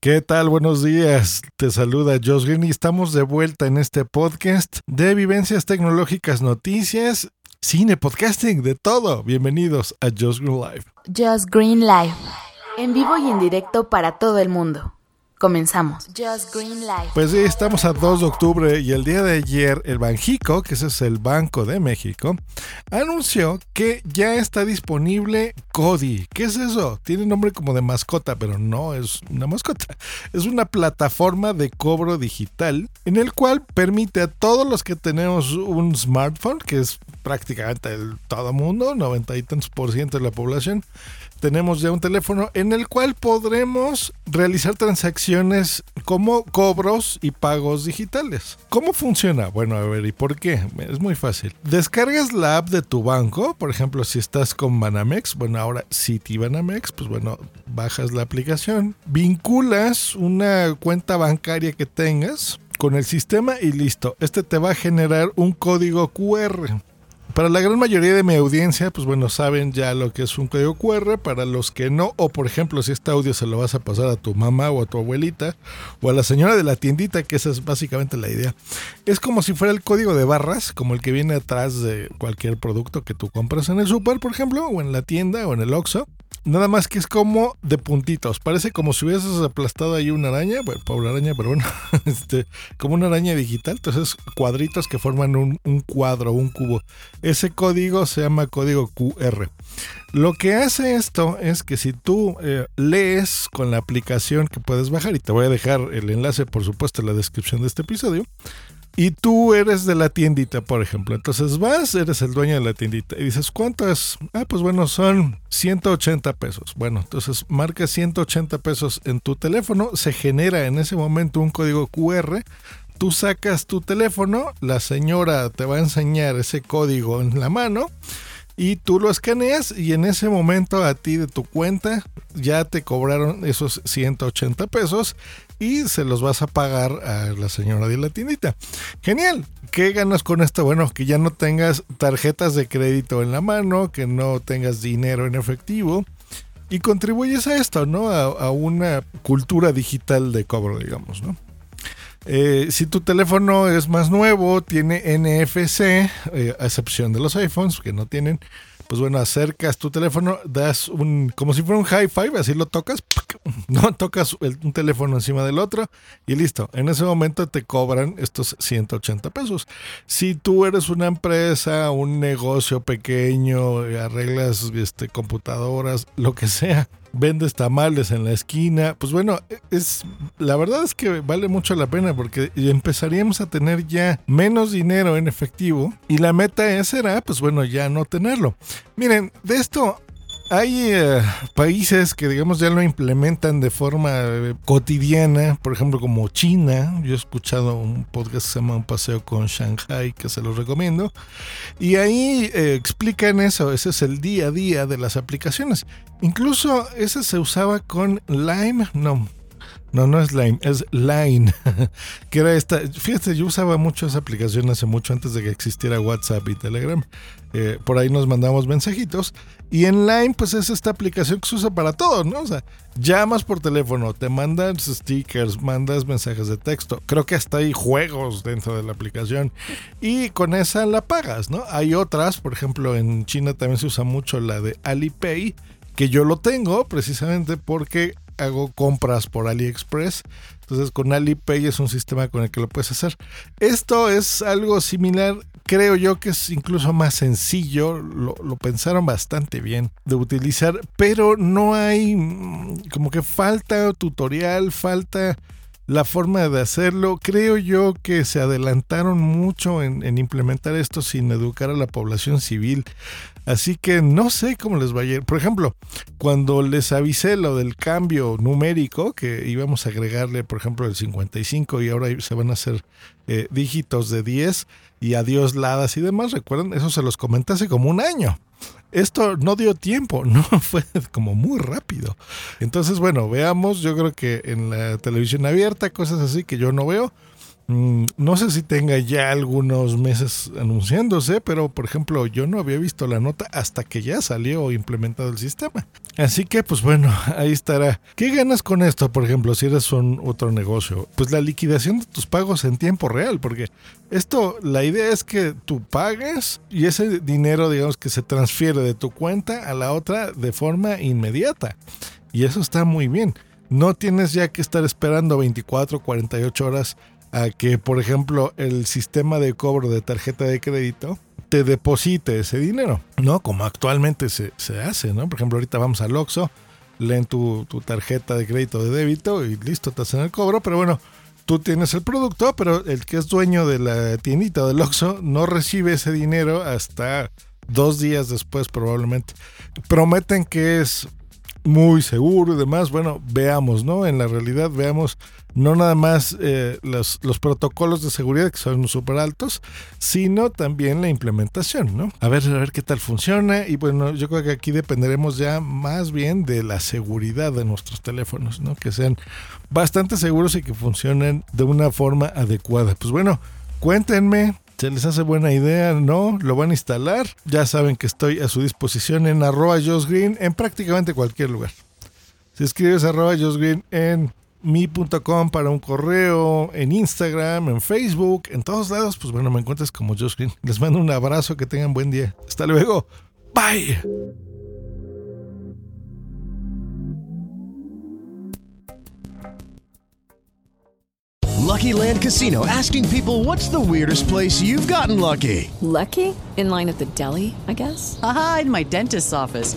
¿Qué tal? Buenos días. Te saluda Josh Green y estamos de vuelta en este podcast de vivencias tecnológicas, noticias, cine, podcasting, de todo. Bienvenidos a Josh Green Live. Just Green Live. En vivo y en directo para todo el mundo. Comenzamos. Just Green. Pues sí, estamos a 2 de octubre y el día de ayer el Banjico, que ese es el Banco de México, anunció que ya está disponible Cody. ¿Qué es eso? Tiene nombre como de mascota, pero no es una mascota. Es una plataforma de cobro digital en el cual permite a todos los que tenemos un smartphone, que es prácticamente el, todo mundo, 90 y tantos por ciento de la población, tenemos ya un teléfono en el cual podremos realizar transacciones como cobros y pagos digitales. ¿Cómo funciona? Bueno, a ver, ¿y por qué? Es muy fácil. Descargas la app de tu banco, por ejemplo, si estás con Banamex, bueno, ahora City Banamex, pues bueno, bajas la aplicación, vinculas una cuenta bancaria que tengas con el sistema y listo. Este te va a generar un código QR. Para la gran mayoría de mi audiencia, pues bueno, saben ya lo que es un código QR. Para los que no, o por ejemplo, si este audio se lo vas a pasar a tu mamá o a tu abuelita o a la señora de la tiendita, que esa es básicamente la idea. Es como si fuera el código de barras, como el que viene atrás de cualquier producto que tú compras en el super, por ejemplo, o en la tienda o en el Oxxo. Nada más que es como de puntitos. Parece como si hubieses aplastado ahí una araña. Bueno, pobre araña, pero bueno. Este, como una araña digital. Entonces, cuadritos que forman un, un cuadro, un cubo. Ese código se llama código QR. Lo que hace esto es que si tú eh, lees con la aplicación que puedes bajar, y te voy a dejar el enlace, por supuesto, en la descripción de este episodio. Y tú eres de la tiendita, por ejemplo. Entonces vas, eres el dueño de la tiendita y dices, ¿cuánto es? Ah, pues bueno, son 180 pesos. Bueno, entonces marcas 180 pesos en tu teléfono, se genera en ese momento un código QR. Tú sacas tu teléfono, la señora te va a enseñar ese código en la mano y tú lo escaneas y en ese momento a ti de tu cuenta ya te cobraron esos 180 pesos y se los vas a pagar a la señora de la tiendita. Genial. ¿Qué ganas con esto? Bueno, que ya no tengas tarjetas de crédito en la mano, que no tengas dinero en efectivo y contribuyes a esto, ¿no? A, una cultura digital de cobro, digamos, ¿no? Eh, si tu teléfono es más nuevo, tiene NFC, eh, a excepción de los iPhones que no tienen, pues bueno, acercas tu teléfono, das un, como si fuera un high five, así lo tocas, no tocas el, un teléfono encima del otro y listo. En ese momento te cobran estos 180 pesos. Si tú eres una empresa, un negocio pequeño, arreglas este, computadoras, lo que sea, vendes tamales en la esquina, pues bueno, es la verdad es que vale mucho la pena porque empezaríamos a tener ya menos dinero en efectivo y la meta será, pues bueno, ya no tenerlo. Miren, de esto hay eh, países que, digamos, ya lo implementan de forma eh, cotidiana, por ejemplo, como China. Yo he escuchado un podcast que se llama Un paseo con Shanghai, que se los recomiendo. Y ahí eh, explican eso, ese es el día a día de las aplicaciones. Incluso ese se usaba con Lime, no, no, no es Line, es Line. que era esta. Fíjate, yo usaba mucho esa aplicación hace mucho antes de que existiera WhatsApp y Telegram. Eh, por ahí nos mandamos mensajitos. Y en Line, pues es esta aplicación que se usa para todo, ¿no? O sea, llamas por teléfono, te mandas stickers, mandas mensajes de texto. Creo que hasta hay juegos dentro de la aplicación. Y con esa la pagas, ¿no? Hay otras, por ejemplo, en China también se usa mucho la de Alipay, que yo lo tengo precisamente porque hago compras por AliExpress. Entonces con Alipay es un sistema con el que lo puedes hacer. Esto es algo similar, creo yo que es incluso más sencillo, lo, pensaron bastante bien de utilizar, pero no hay mm, como que falta tutorial, falta la forma de hacerlo. Creo yo que se adelantaron mucho en, implementar esto sin educar a la población civil. Así que no sé cómo les va a ir. Por ejemplo, cuando les avisé lo del cambio numérico, que íbamos a agregarle, por ejemplo, el 55 y ahora se van a hacer eh, dígitos de 10 y adiós ladas y demás, recuerden, eso se los comenté hace como un año. Esto no dio tiempo, no fue como muy rápido. Entonces, bueno, veamos, yo creo que en la televisión abierta, cosas así que yo no veo, no sé si tenga ya algunos meses anunciándose, pero por ejemplo yo no había visto la nota hasta que ya salió implementado el sistema. Así que pues bueno, ahí estará. ¿Qué ganas con esto, por ejemplo, si eres un otro negocio? Pues la liquidación de tus pagos en tiempo real, porque esto, la idea es que tú pagues y ese dinero, digamos, que se transfiere de tu cuenta a la otra de forma inmediata. Y eso está muy bien. No tienes ya que estar esperando 24, 48 horas a que, por ejemplo, el sistema de cobro de tarjeta de crédito te deposite ese dinero, ¿no? Como actualmente se, hace, ¿no? Por ejemplo, ahorita vamos al Oxxo, leen tu, tarjeta de crédito de débito y listo, te hacen el cobro, pero bueno, tú tienes el producto, pero el que es dueño de la tiendita del Oxxo no recibe ese dinero hasta dos días después probablemente. Prometen que es muy seguro y demás. Bueno, veamos, ¿no? En la realidad, veamos no nada más eh, los, los, protocolos de seguridad que son súper altos, sino también la implementación, ¿no? A ver, a ver qué tal funciona. Y bueno, yo creo que aquí dependeremos ya más bien de la seguridad de nuestros teléfonos, ¿no? Que sean bastante seguros y que funcionen de una forma adecuada. Pues bueno, cuéntenme ¿Se les hace buena idea? ¿No? ¿Lo van a instalar? Ya saben que estoy a su disposición en arroba Green en prácticamente cualquier lugar. Si escribes arroba Green en mi.com para un correo, en Instagram, en Facebook, en todos lados, pues bueno, me encuentras como Josh Green. Les mando un abrazo, que tengan buen día. Hasta luego. Bye. Lucky Land Casino asking people what's the weirdest place you've gotten lucky? Lucky? In line at the deli, I guess? Aha, in my dentist's office.